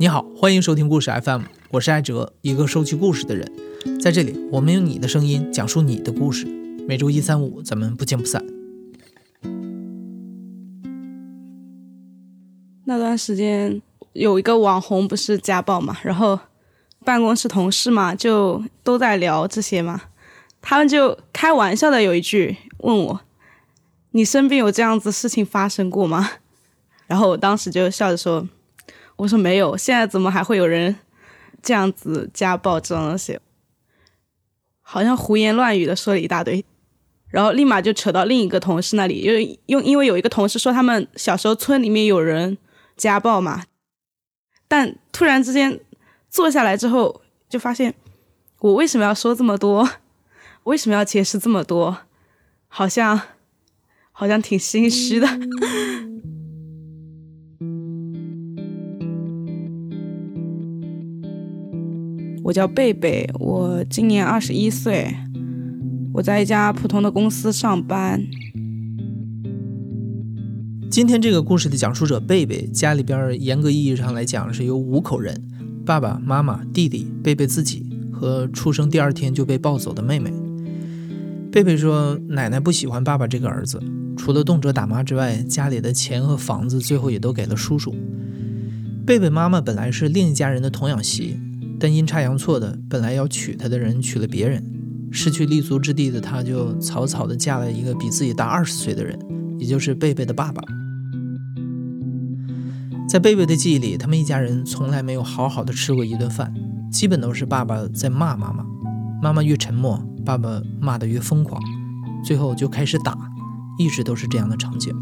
你好，欢迎收听故事 FM，我是艾哲，一个收集故事的人。在这里，我们用你的声音讲述你的故事。每周一、三、五，咱们不见不散。那段时间有一个网红不是家暴嘛，然后办公室同事嘛就都在聊这些嘛，他们就开玩笑的有一句问我：“你身边有这样子事情发生过吗？”然后我当时就笑着说：“我说没有，现在怎么还会有人这样子家暴这种东西？好像胡言乱语的说了一大堆。”然后立马就扯到另一个同事那里，因为因因为有一个同事说他们小时候村里面有人。家暴嘛，但突然之间坐下来之后，就发现我为什么要说这么多？为什么要解释这么多？好像好像挺心虚的。我叫贝贝，我今年二十一岁，我在一家普通的公司上班。今天这个故事的讲述者贝贝家里边，严格意义上来讲是有五口人：爸爸妈妈、弟弟、贝贝自己和出生第二天就被抱走的妹妹。贝贝说，奶奶不喜欢爸爸这个儿子，除了动辄打骂之外，家里的钱和房子最后也都给了叔叔。贝贝妈妈本来是另一家人的童养媳，但阴差阳错的，本来要娶她的人娶了别人，失去立足之地的她就草草的嫁了一个比自己大二十岁的人，也就是贝贝的爸爸。在贝贝的记忆里，他们一家人从来没有好好的吃过一顿饭，基本都是爸爸在骂妈妈，妈妈越沉默，爸爸骂得越疯狂，最后就开始打，一直都是这样的场景。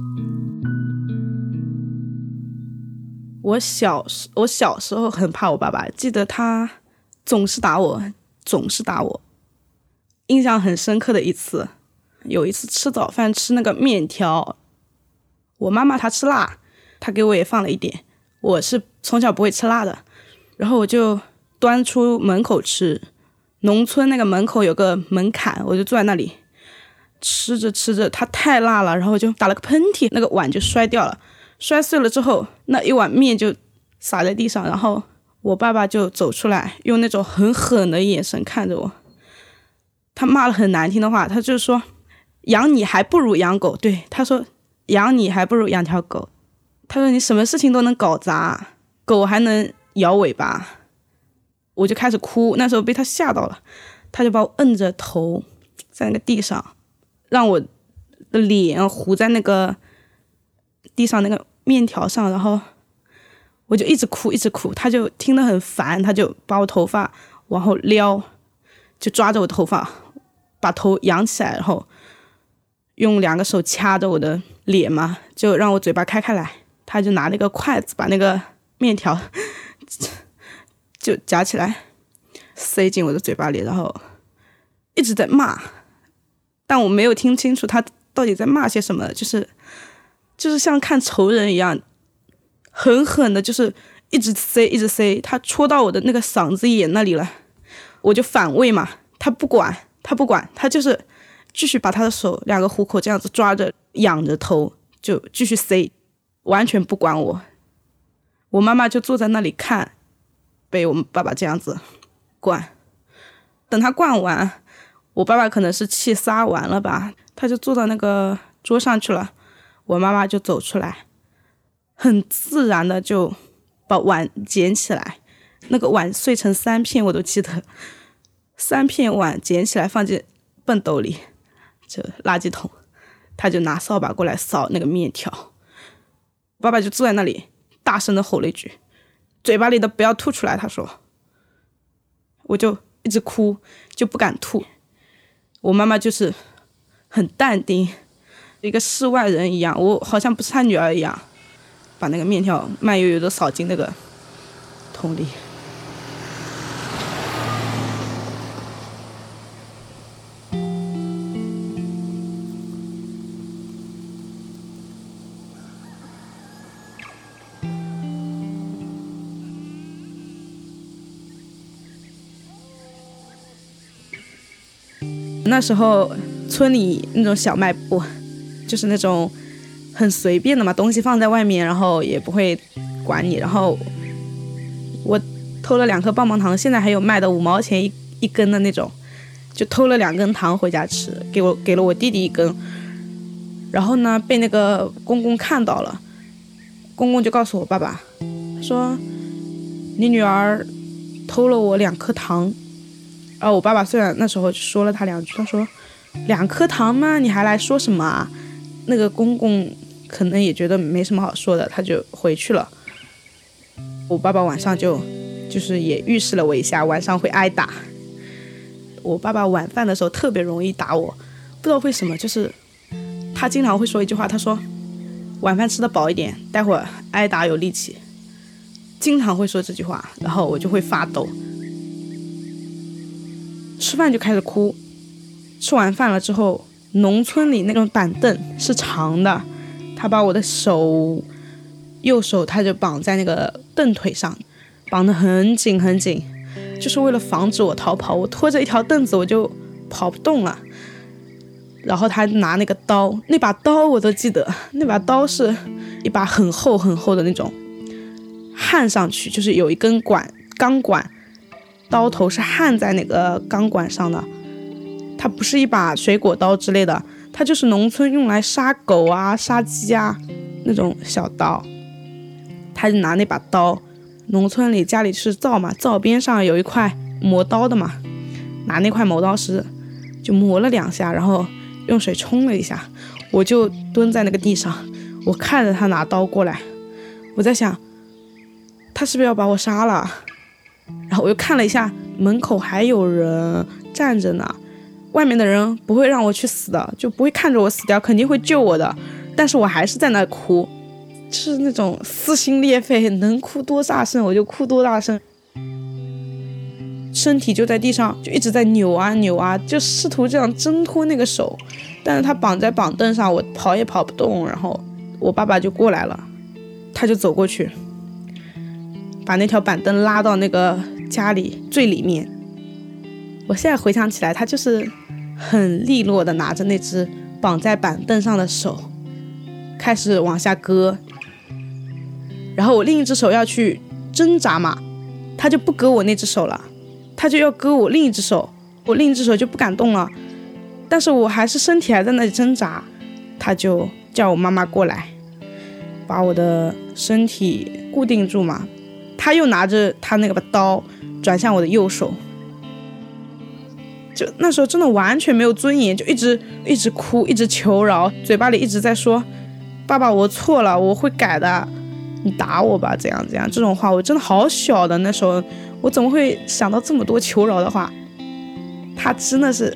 我小时我小时候很怕我爸爸，记得他总是打我，总是打我。印象很深刻的一次，有一次吃早饭吃那个面条，我妈妈她吃辣。她给我也放了一点，我是从小不会吃辣的，然后我就端出门口吃。农村那个门口有个门槛，我就坐在那里吃着吃着，它太辣了，然后就打了个喷嚏，那个碗就摔掉了，摔碎了之后，那一碗面就洒在地上，然后我爸爸就走出来，用那种很狠的眼神看着我，他骂了很难听的话，他就说养你还不如养狗，对，他说养你还不如养条狗。他说：“你什么事情都能搞砸，狗还能摇尾巴。”我就开始哭，那时候被他吓到了，他就把我摁着头在那个地上，让我的脸糊在那个地上那个面条上，然后我就一直哭，一直哭。他就听得很烦，他就把我头发往后撩，就抓着我头发，把头扬起来，然后用两个手掐着我的脸嘛，就让我嘴巴开开来。他就拿那个筷子把那个面条就夹起来，塞进我的嘴巴里，然后一直在骂，但我没有听清楚他到底在骂些什么，就是就是像看仇人一样，狠狠的，就是一直塞，一直塞，他戳到我的那个嗓子眼那里了，我就反胃嘛，他不管，他不管，他就是继续把他的手两个虎口这样子抓着，仰着头就继续塞。完全不管我，我妈妈就坐在那里看，被我们爸爸这样子灌。等他灌完，我爸爸可能是气撒完了吧，他就坐到那个桌上去了。我妈妈就走出来，很自然的就把碗捡起来，那个碗碎成三片，我都记得，三片碗捡起来放进粪斗里，就垃圾桶。他就拿扫把过来扫那个面条。爸爸就坐在那里，大声的吼了一句：“嘴巴里的不要吐出来。”他说，我就一直哭，就不敢吐。我妈妈就是很淡定，一个世外人一样，我好像不是他女儿一样，把那个面条慢悠悠的扫进那个桶里。那时候村里那种小卖部，就是那种很随便的嘛，东西放在外面，然后也不会管你。然后我偷了两颗棒棒糖，现在还有卖的五毛钱一一根的那种，就偷了两根糖回家吃，给我给了我弟弟一根，然后呢被那个公公看到了，公公就告诉我爸爸，说你女儿偷了我两颗糖，然后我爸爸虽然那时候说了他两句，他说两颗糖吗？你还来说什么啊？那个公公可能也觉得没什么好说的，他就回去了。我爸爸晚上就，就是也预示了我一下，晚上会挨打。我爸爸晚饭的时候特别容易打我，不知道为什么，就是他经常会说一句话，他说晚饭吃的饱一点，待会儿挨打有力气。经常会说这句话，然后我就会发抖。吃饭就开始哭，吃完饭了之后，农村里那种板凳是长的，他把我的手。右手他就绑在那个凳腿上，绑得很紧很紧，就是为了防止我逃跑。我拖着一条凳子，我就跑不动了。然后他拿那个刀，那把刀我都记得，那把刀是一把很厚很厚的那种，焊上去就是有一根管钢管，刀头是焊在那个钢管上的。它不是一把水果刀之类的，它就是农村用来杀狗啊、杀鸡啊那种小刀。他就拿那把刀，农村里家里是灶嘛，灶边上有一块磨刀的嘛，拿那块磨刀石就磨了两下，然后用水冲了一下，我就蹲在那个地上，我看着他拿刀过来，我在想，他是不是要把我杀了？然后我又看了一下门口还有人站着呢，外面的人不会让我去死的，就不会看着我死掉，肯定会救我的，但是我还是在那哭。是那种撕心裂肺，能哭多大声我就哭多大声，身体就在地上就一直在扭啊扭啊，就试图这样挣脱那个手，但是他绑在绑凳上，我跑也跑不动。然后我爸爸就过来了，他就走过去，把那条板凳拉到那个家里最里面。我现在回想起来，他就是很利落的拿着那只绑在板凳上的手，开始往下割。然后我另一只手要去挣扎嘛，他就不割我那只手了，他就要割我另一只手，我另一只手就不敢动了，但是我还是身体还在那里挣扎，他就叫我妈妈过来，把我的身体固定住嘛，他又拿着他那个把刀转向我的右手，就那时候真的完全没有尊严，就一直一直哭，一直求饶，嘴巴里一直在说，爸爸我错了，我会改的。你打我吧，怎样怎样？这种话我真的好小的那时候，我怎么会想到这么多求饶的话？他真的是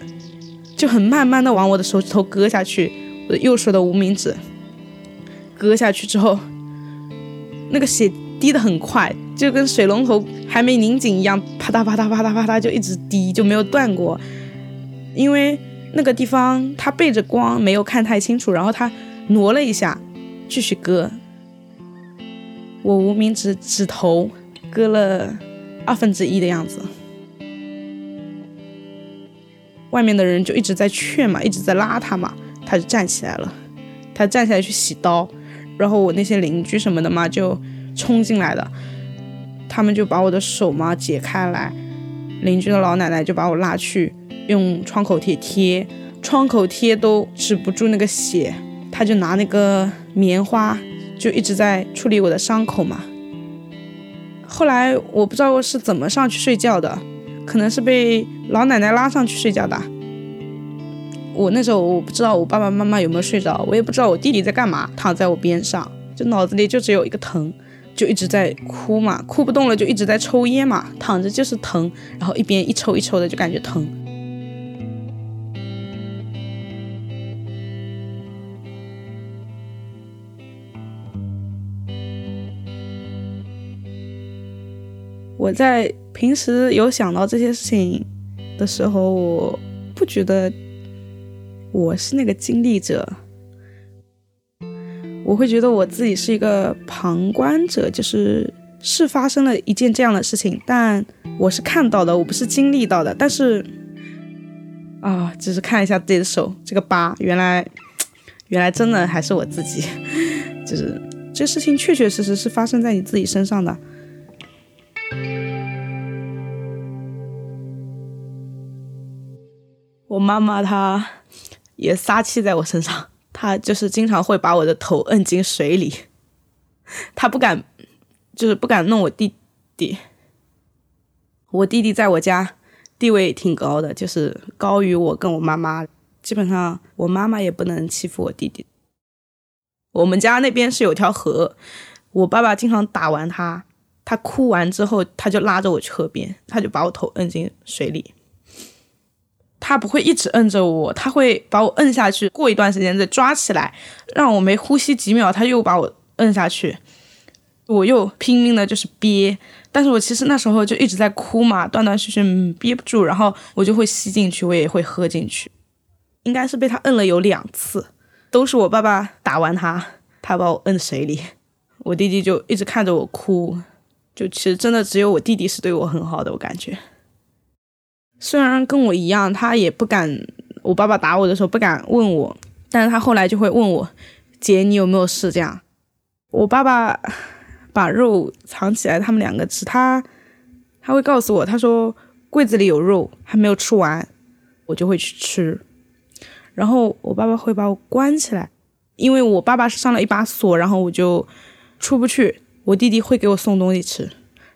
就很慢慢的往我的手指头割下去，我的右手的无名指割下去之后，那个血滴得很快，就跟水龙头还没拧紧一样，啪嗒啪嗒啪嗒啪嗒就一直滴，就没有断过。因为那个地方他背着光，没有看太清楚，然后他挪了一下，继续割。我无名指指头割了二分之一的样子，外面的人就一直在劝嘛，一直在拉他嘛，他就站起来了，他站起来去洗刀，然后我那些邻居什么的嘛就冲进来的，他们就把我的手嘛解开来，邻居的老奶奶就把我拉去用创口贴贴，创口贴都止不住那个血，他就拿那个棉花。就一直在处理我的伤口嘛。后来我不知道我是怎么上去睡觉的，可能是被老奶奶拉上去睡觉的。我那时候我不知道我爸爸妈妈有没有睡着，我也不知道我弟弟在干嘛，躺在我边上，就脑子里就只有一个疼，就一直在哭嘛，哭不动了就一直在抽烟嘛，躺着就是疼，然后一边一抽一抽的就感觉疼。我在平时有想到这些事情的时候，我不觉得我是那个经历者，我会觉得我自己是一个旁观者就是是发生了一件这样的事情但我是看到的我不是经历到的。但是啊只是看一下自己的手这个疤原来原来真的还是我自己。就是这事情确确实实是发生在你自己身上的。我妈妈她也撒气在我身上他就是经常会把我的头摁进水里，他不敢，就是不敢弄我弟弟。我弟弟在我家地位挺高的，就是高于我跟我妈妈，基本上我妈妈也不能欺负我弟弟。我们家那边是有条河，我爸爸经常打完他，他哭完之后，他就拉着我去河边，他就把我头摁进水里。他不会一直摁着我，他会把我摁下去，过一段时间再抓起来，让我没呼吸几秒，他又把我摁下去，我又拼命的就是憋，但是我其实那时候就一直在哭嘛，断断续续憋不住，然后我就会吸进去，我也会喝进去，应该是被他摁了有两次，都是我爸爸打完他，他把我摁水里，我弟弟就一直看着我哭，就其实真的只有我弟弟是对我很好的，我感觉。虽然跟我一样，他也不敢。我爸爸打我的时候不敢问我，但是他后来就会问我：“姐，你有没有事？”这样，我爸爸把肉藏起来，他们两个吃。他他会告诉我，他说柜子里有肉还没有吃完，我就会去吃。然后我爸爸会把我关起来，因为我爸爸是上了一把锁，然后我就出不去。我弟弟会给我送东西吃，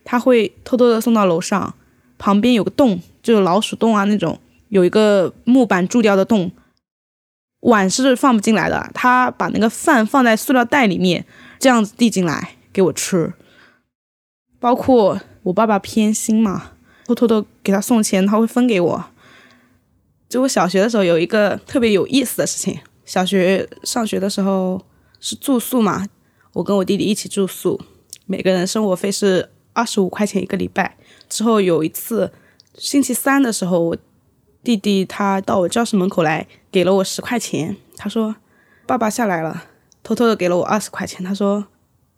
他会偷偷的送到楼上，旁边有个洞。就是老鼠洞啊，那种有一个木板铸掉的洞，碗是放不进来的。他把那个饭放在塑料袋里面，这样子递进来给我吃。包括我爸爸偏心嘛，偷偷的给他送钱，他会分给我。就我小学的时候有一个特别有意思的事情，小学上学的时候是住宿嘛，我跟我弟弟一起住宿，每个人生活费是二十五块钱一个礼拜。之后有一次。星期三的时候，我弟弟他到我教室门口来，给了我十块钱。他说：“爸爸下来了，偷偷的给了我二十块钱。他说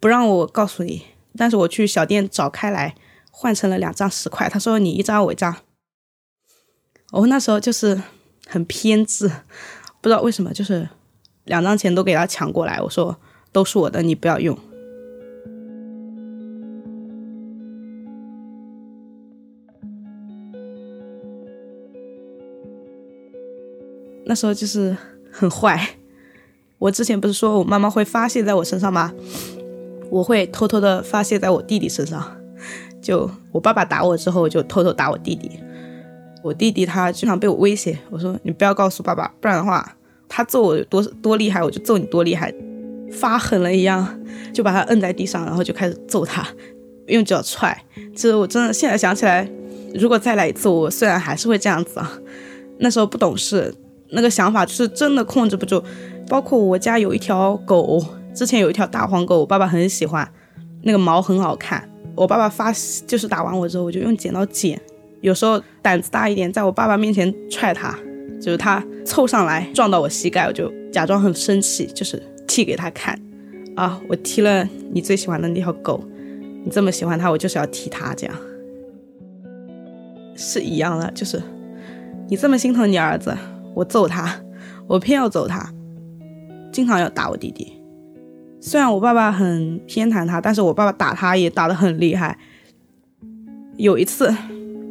不让我告诉你，但是我去小店找开来，换成了两张十块。他说你一张我一张。我那时候就是很偏执，不知道为什么，就是两张钱都给他抢过来。我说都是我的，你不要用。”那时候就是很坏，我之前不是说我妈妈会发泄在我身上吗？我会偷偷的发泄在我弟弟身上。就我爸爸打我之后，我就偷偷打我弟弟。我弟弟他经常被我威胁，我说你不要告诉爸爸，不然的话，他揍我多多厉害，我就揍你多厉害。发狠了一样，就把他摁在地上，然后就开始揍他，用脚踹。这我真的现在想起来，如果再来一次，我虽然还是会这样子啊。那时候不懂事。那个想法是真的控制不住，包括我家有一条狗，之前有一条大黄狗，我爸爸很喜欢，那个毛很好看。我爸爸发就是打完我之后，我就用剪刀剪。有时候胆子大一点，在我爸爸面前踹他，就是他凑上来撞到我膝盖，我就假装很生气，就是踢给他看。啊，我踢了你最喜欢的那条狗，你这么喜欢它，我就是要踢它，这样是一样的，就是你这么心疼你儿子。我揍他，我偏要揍他，经常要打我弟弟。虽然我爸爸很偏袒他，但是我爸爸打他也打得很厉害。有一次，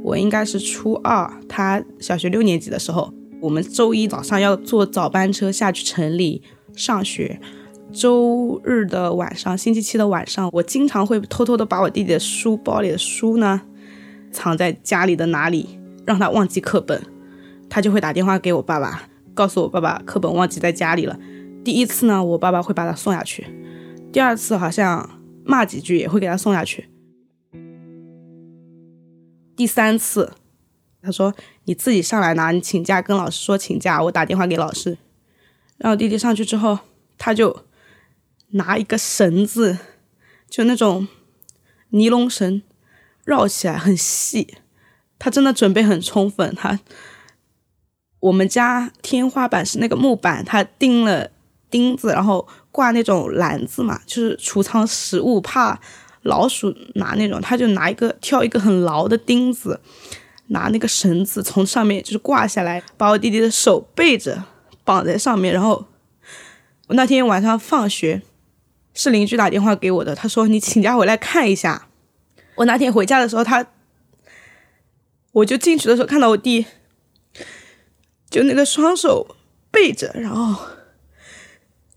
我应该是初二，他小学六年级的时候，我们周一早上要坐早班车下去城里上学。周日的晚上，星期七的晚上，我经常会偷偷的把我弟弟的书包里的书呢，藏在家里的哪里，让他忘记课本。他就会打电话给我爸爸，告诉我爸爸课本忘记在家里了。第一次呢，我爸爸会把他送下去；第二次好像骂几句也会给他送下去。第三次，他说：“你自己上来拿，你请假跟老师说请假，我打电话给老师。”然后弟弟上去之后，他就拿一个绳子，就那种尼龙绳，绕起来很细。他真的准备很充分，他。我们家天花板是那个木板，他钉了钉子，然后挂那种篮子嘛，就是储藏食物，怕老鼠拿那种，他就拿一个挑一个很牢的钉子，拿那个绳子从上面就是挂下来，把我弟弟的手背着绑在上面。然后我那天晚上放学，是邻居打电话给我的，他说你请假回来看一下。我那天回家的时候，他我就进去的时候看到我弟。就那个双手背着，然后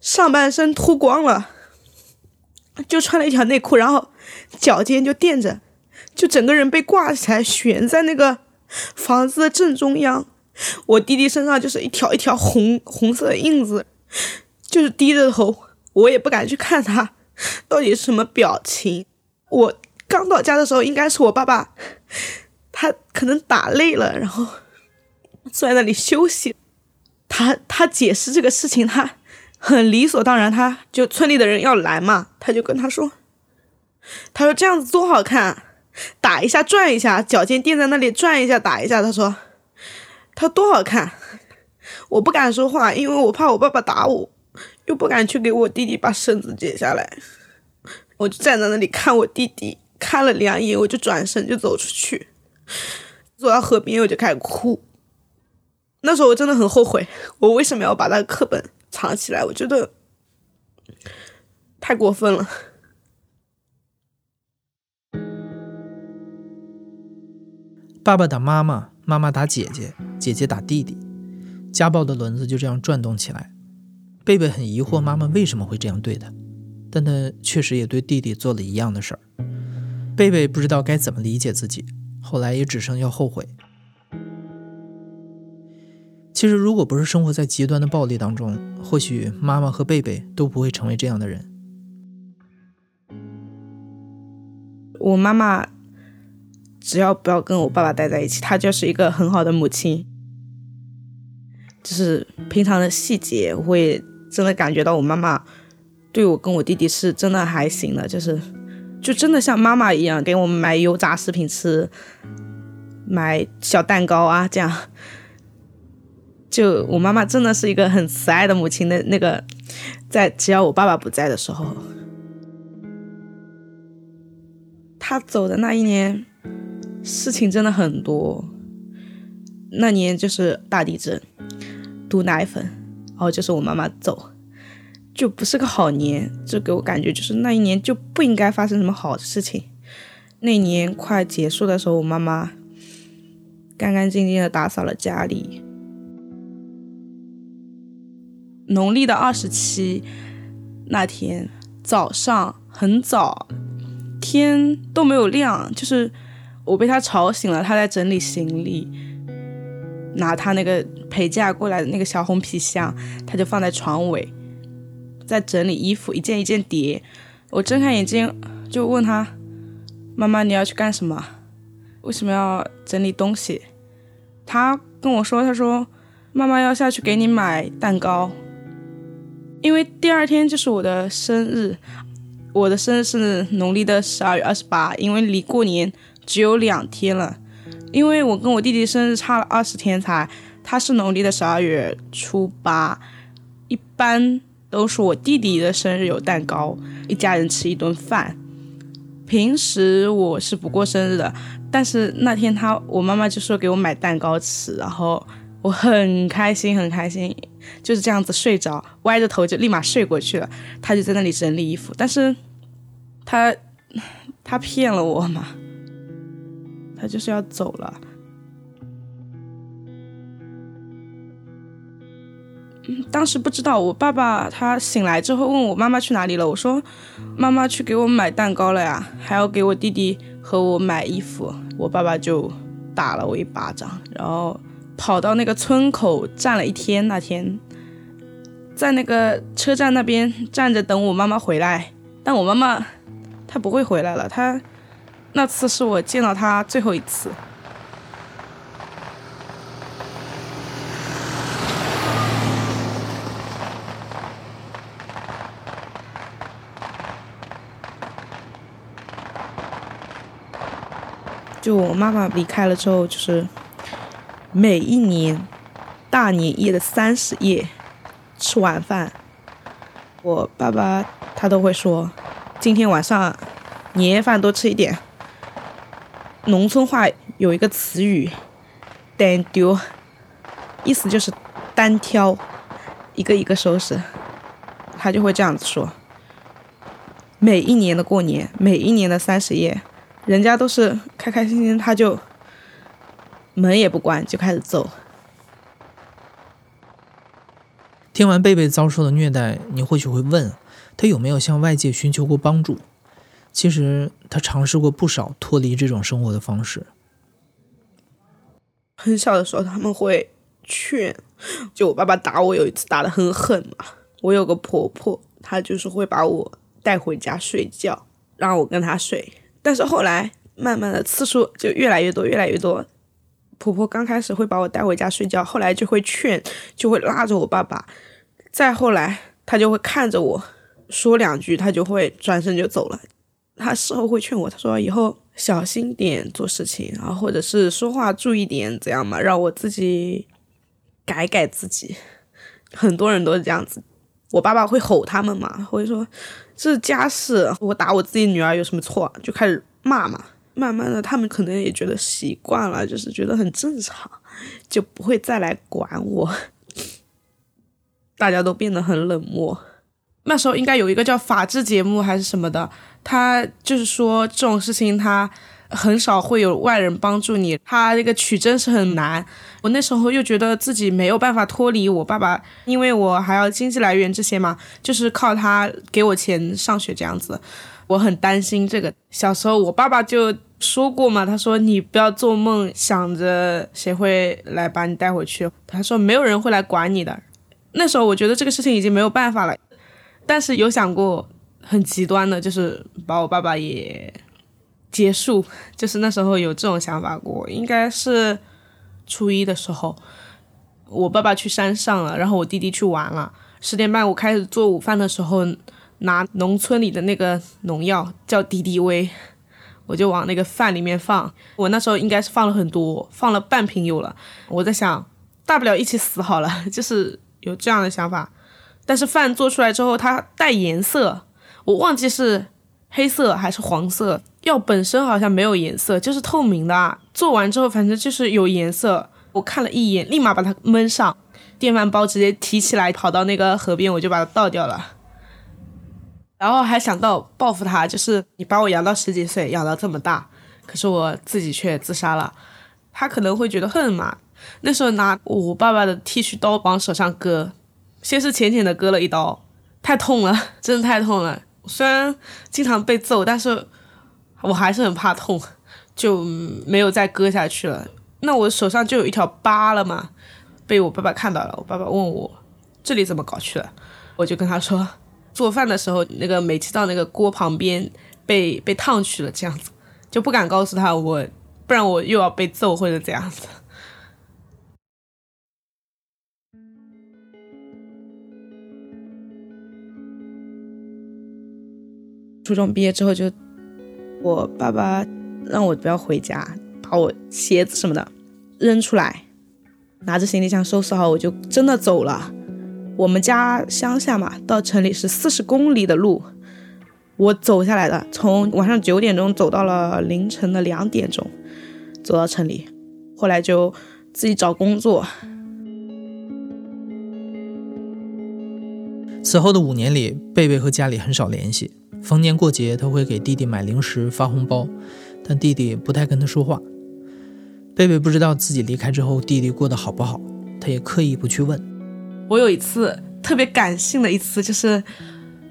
上半身脱光了，就穿了一条内裤，然后脚尖就垫着，就整个人被挂起来，悬在那个房子的正中央。我弟弟身上就是一条一条红红色的印子，就是低着头，我也不敢去看他到底是什么表情。我刚到家的时候，应该是我爸爸，他可能打累了，然后坐在那里休息。他他解释这个事情，他很理所当然，他就村里的人要来嘛，他就跟他说，他说这样子多好看，打一下转一下，脚尖垫在那里转一下打一下，他说。他多好看，我不敢说话，因为我怕我爸爸打我，又不敢去给我弟弟把绳子解下来，我就站在那里看我弟弟，看了两眼，我就转身就走出去，走到河边我就开始哭。那时候我真的很后悔，我为什么要把那个课本藏起来？我觉得太过分了。爸爸打妈妈。妈妈打姐姐，姐姐打弟弟，家暴的轮子就这样转动起来。贝贝很疑惑妈妈为什么会这样对他，但他确实也对弟弟做了一样的事儿。贝贝不知道该怎么理解自己，后来也只剩要后悔。其实，如果不是生活在极端的暴力当中，或许妈妈和贝贝都不会成为这样的人。我妈妈。只要不要跟我爸爸待在一起，她就是一个很好的母亲。就是平常的细节，我会真的感觉到我妈妈对我跟我弟弟是真的还行的，就是就真的像妈妈一样给我们买油炸食品吃，买小蛋糕啊，这样。就我妈妈真的是一个很慈爱的母亲的那个，在只要我爸爸不在的时候，他走的那一年。事情真的很多，那年就是大地震，毒奶粉，然后就是我妈妈走，就不是个好年，就给我感觉就是那一年就不应该发生什么好事情。那年快结束的时候，我妈妈干干净净的打扫了家里。农历的二十七那天早上很早，天都没有亮，就是。我被他吵醒了，他在整理行李，拿他那个陪嫁过来的那个小红皮箱，他就放在床尾，在整理衣服，一件一件叠。我睁开眼睛就问他：“妈妈，你要去干什么？为什么要整理东西？”他跟我说：“他说妈妈要下去给你买蛋糕，因为第二天就是我的生日，我的生日是农历的十二月二十八，因为离过年。”只有两天了，因为我跟我弟弟生日差了二十天才，他是农历的十二月初八，一般都是我弟弟的生日有蛋糕，一家人吃一顿饭。平时我是不过生日的，但是那天他我妈妈就说给我买蛋糕吃，然后我很开心很开心，就是这样子睡着，歪着头就立马睡过去了。他就在那里整理衣服，但是他他骗了我嘛。他就是要走了。当时不知道，我爸爸他醒来之后问我妈妈去哪里了，我说妈妈去给我买蛋糕了呀，还要给我弟弟和我买衣服。我爸爸就打了我一巴掌，然后跑到那个村口站了一天。那天在那个车站那边站着等我妈妈回来，但我妈妈她不会回来了，她。那次是我见到她最后一次。就我妈妈离开了之后，就是每一年大年夜的三十夜吃晚饭，我爸爸他都会说：“今天晚上年夜饭多吃一点。”农村话有一个词语“单丢”，意思就是单挑，一个一个收拾。他就会这样子说。每一年的过年，每一年的三十夜，人家都是开开心心，他就门也不关就开始揍。听完贝贝遭受的虐待，你或许会问，他有没有向外界寻求过帮助？其实他尝试过不少脱离这种生活的方式。很小的时候，他们会劝，就我爸爸打我，有一次打的很狠嘛。我有个婆婆，她就是会把我带回家睡觉，让我跟她睡。但是后来慢慢的次数就越来越多，越来越多。婆婆刚开始会把我带回家睡觉，后来就会劝，就会拉着我爸爸。再后来，她就会看着我说两句，她就会转身就走了。她事后会劝我，她说以后小心点做事情，然后或者是说话注意点，怎样嘛，让我自己改改自己。很多人都是这样子。我爸爸会吼他们嘛，会说这是家事，我打我自己女儿有什么错？就开始骂嘛。慢慢的，他们可能也觉得习惯了，就是觉得很正常，就不会再来管我。大家都变得很冷漠。那时候应该有一个叫法制节目还是什么的，他就是说这种事情他很少会有外人帮助你，他这个取证是很难。我那时候又觉得自己没有办法脱离我爸爸，因为我还要经济来源这些嘛，就是靠他给我钱上学这样子。我很担心这个。小时候我爸爸就说过嘛，他说你不要做梦想着谁会来把你带回去，他说没有人会来管你的。那时候我觉得这个事情已经没有办法了，但是有想过很极端的，就是把我爸爸也结束，就是那时候有这种想法过。应该是初一的时候，我爸爸去山上了，然后我弟弟去玩了。十点半我开始做午饭的时候。拿农村里的那个农药叫敌敌畏，我就往那个饭里面放。我那时候应该是放了很多，放了半瓶油了。我在想，大不了一起死好了，就是有这样的想法。但是饭做出来之后，它带颜色，我忘记是黑色还是黄色。药本身好像没有颜色，就是透明的啊。做完之后，反正就是有颜色。我看了一眼，立马把它焖上，电饭煲直接提起来，跑到那个河边，我就把它倒掉了。然后还想到报复他，就是你把我养到十几岁，养到这么大，可是我自己却自杀了。他可能会觉得恨嘛。那时候拿我爸爸的剃须刀往手上割，先是浅浅的割了一刀，太痛了，真的太痛了。虽然经常被揍，但是我还是很怕痛，就没有再割下去了。那我手上就有一条疤了嘛，被我爸爸看到了。我爸爸问我这里怎么搞去了，我就跟他说。做饭的时候，那个煤气灶那个锅旁边被被烫去了，这样子就不敢告诉他我，不然我又要被揍或者这样子。初中毕业之后，就我爸爸让我不要回家，把我鞋子什么的扔出来，拿着行李箱收拾好，我就真的走了。我们家乡下嘛，到城里是四十公里的路，我走下来的，从晚上九点钟走到了凌晨的两点钟，走到城里，后来就自己找工作。此后的五年里，贝贝和家里很少联系，逢年过节他会给弟弟买零食、发红包，但弟弟不太跟他说话。贝贝不知道自己离开之后弟弟过得好不好，他也刻意不去问。我有一次特别感性的一次，就是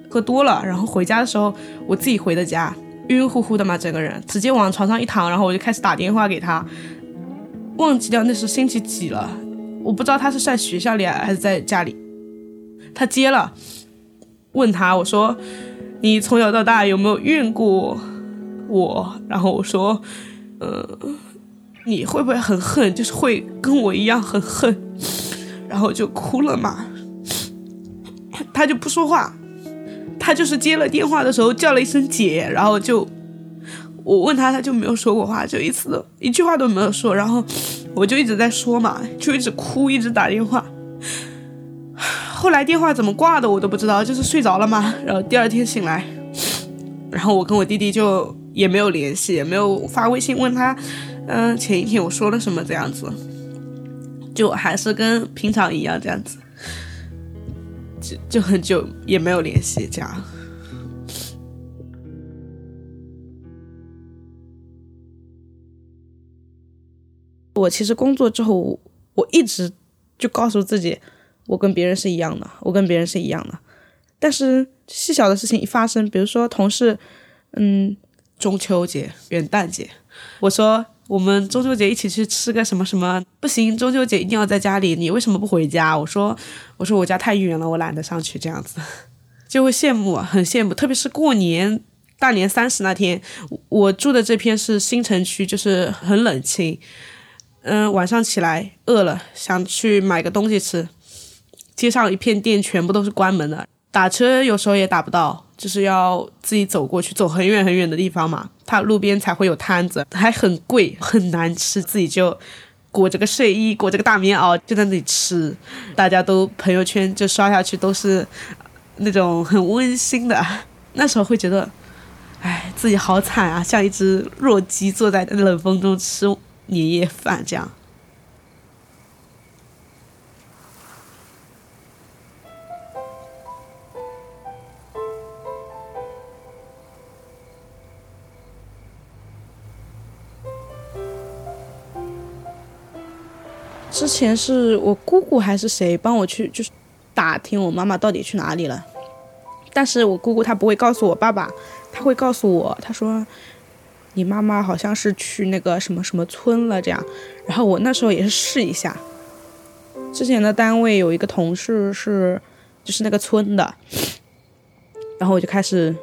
喝多了，然后回家的时候，我自己回的家，晕乎乎的嘛，整个人直接往床上一躺，然后我就开始打电话给他，忘记掉那是星期几了，我不知道他是在学校里还是在家里，他接了，问他我说你从小到大有没有怨过我？然后我说，呃，你会不会很恨？就是会跟我一样很恨。然后就哭了嘛，他就不说话，他就是接了电话的时候叫了一声姐，然后就我问他，他就没有说过话，就一次一句话都没有说，然后我就一直在说嘛，就一直哭，一直打电话。后来电话怎么挂的我都不知道，就是睡着了嘛。然后第二天醒来，然后我跟我弟弟就也没有联系，也没有发微信问他，嗯，前一天我说了什么这样子。就还是跟平常一样这样子，就就很久也没有联系这样。我其实工作之后，我一直就告诉自己，我跟别人是一样的，我跟别人是一样的。但是细小的事情一发生，比如说同事，嗯，中秋节、元旦节，我说我们中秋节一起去吃个什么什么，不行，中秋节一定要在家里，你为什么不回家？我说，我说我家太远了，我懒得上去，这样子 就会羡慕，很羡慕，特别是过年大年三十那天，我住的这片是新城区，就是很冷清，嗯，晚上起来饿了，想去买个东西吃，街上一片店全部都是关门的。打车有时候也打不到，就是要自己走过去，走很远很远的地方嘛。它路边才会有摊子，还很贵，很难吃。自己就裹着个睡衣，裹着个大棉袄，就在那里吃。大家都朋友圈就刷下去，都是那种很温馨的。那时候会觉得，哎，自己好惨啊，像一只弱鸡，坐在冷风中吃年夜饭这样。之前是我姑姑还是谁帮我去，就是打听我妈妈到底去哪里了。但是我姑姑她不会告诉我爸爸，她会告诉我，她说你妈妈好像是去那个什么什么村了这样。然后我那时候也是试一下。之前的单位有一个同事是就是那个村的，然后我就开始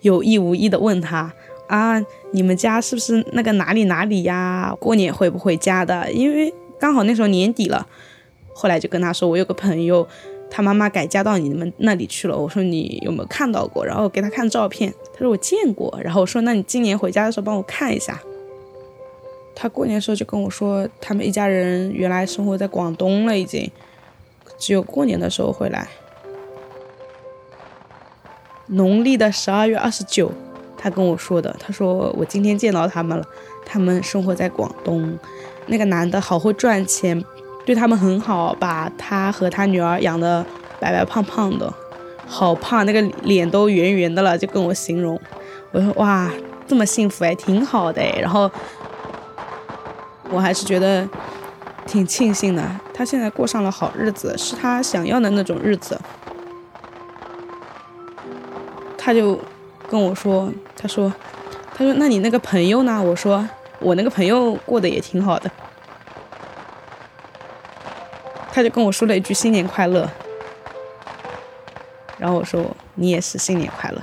有意无意的问他啊，你们家是不是那个哪里哪里呀？过年回不回家的？因为。刚好那时候年底了，后来就跟他说，我有个朋友，他妈妈改嫁到你们那里去了。我说你有没有看到过？然后给他看照片，他说我见过。然后我说那你今年回家的时候帮我看一下。他过年的时候就跟我说，他们一家人原来生活在广东了，已经只有过年的时候回来。农历的十二月二十九，他跟我说的，他说我今天见到他们了，他们生活在广东。那个男的好会赚钱，对他们很好，把他和他女儿养的白白胖胖的，好胖，那个脸都圆圆的了，就跟我形容。我说哇，这么幸福哎，挺好的哎。然后我还是觉得挺庆幸的，他现在过上了好日子，是他想要的那种日子。他就跟我说，他说，他说那你那个朋友呢？我说。我那个朋友过得也挺好的，他就跟我说了一句“新年快乐”，然后我说：“你也是新年快乐。”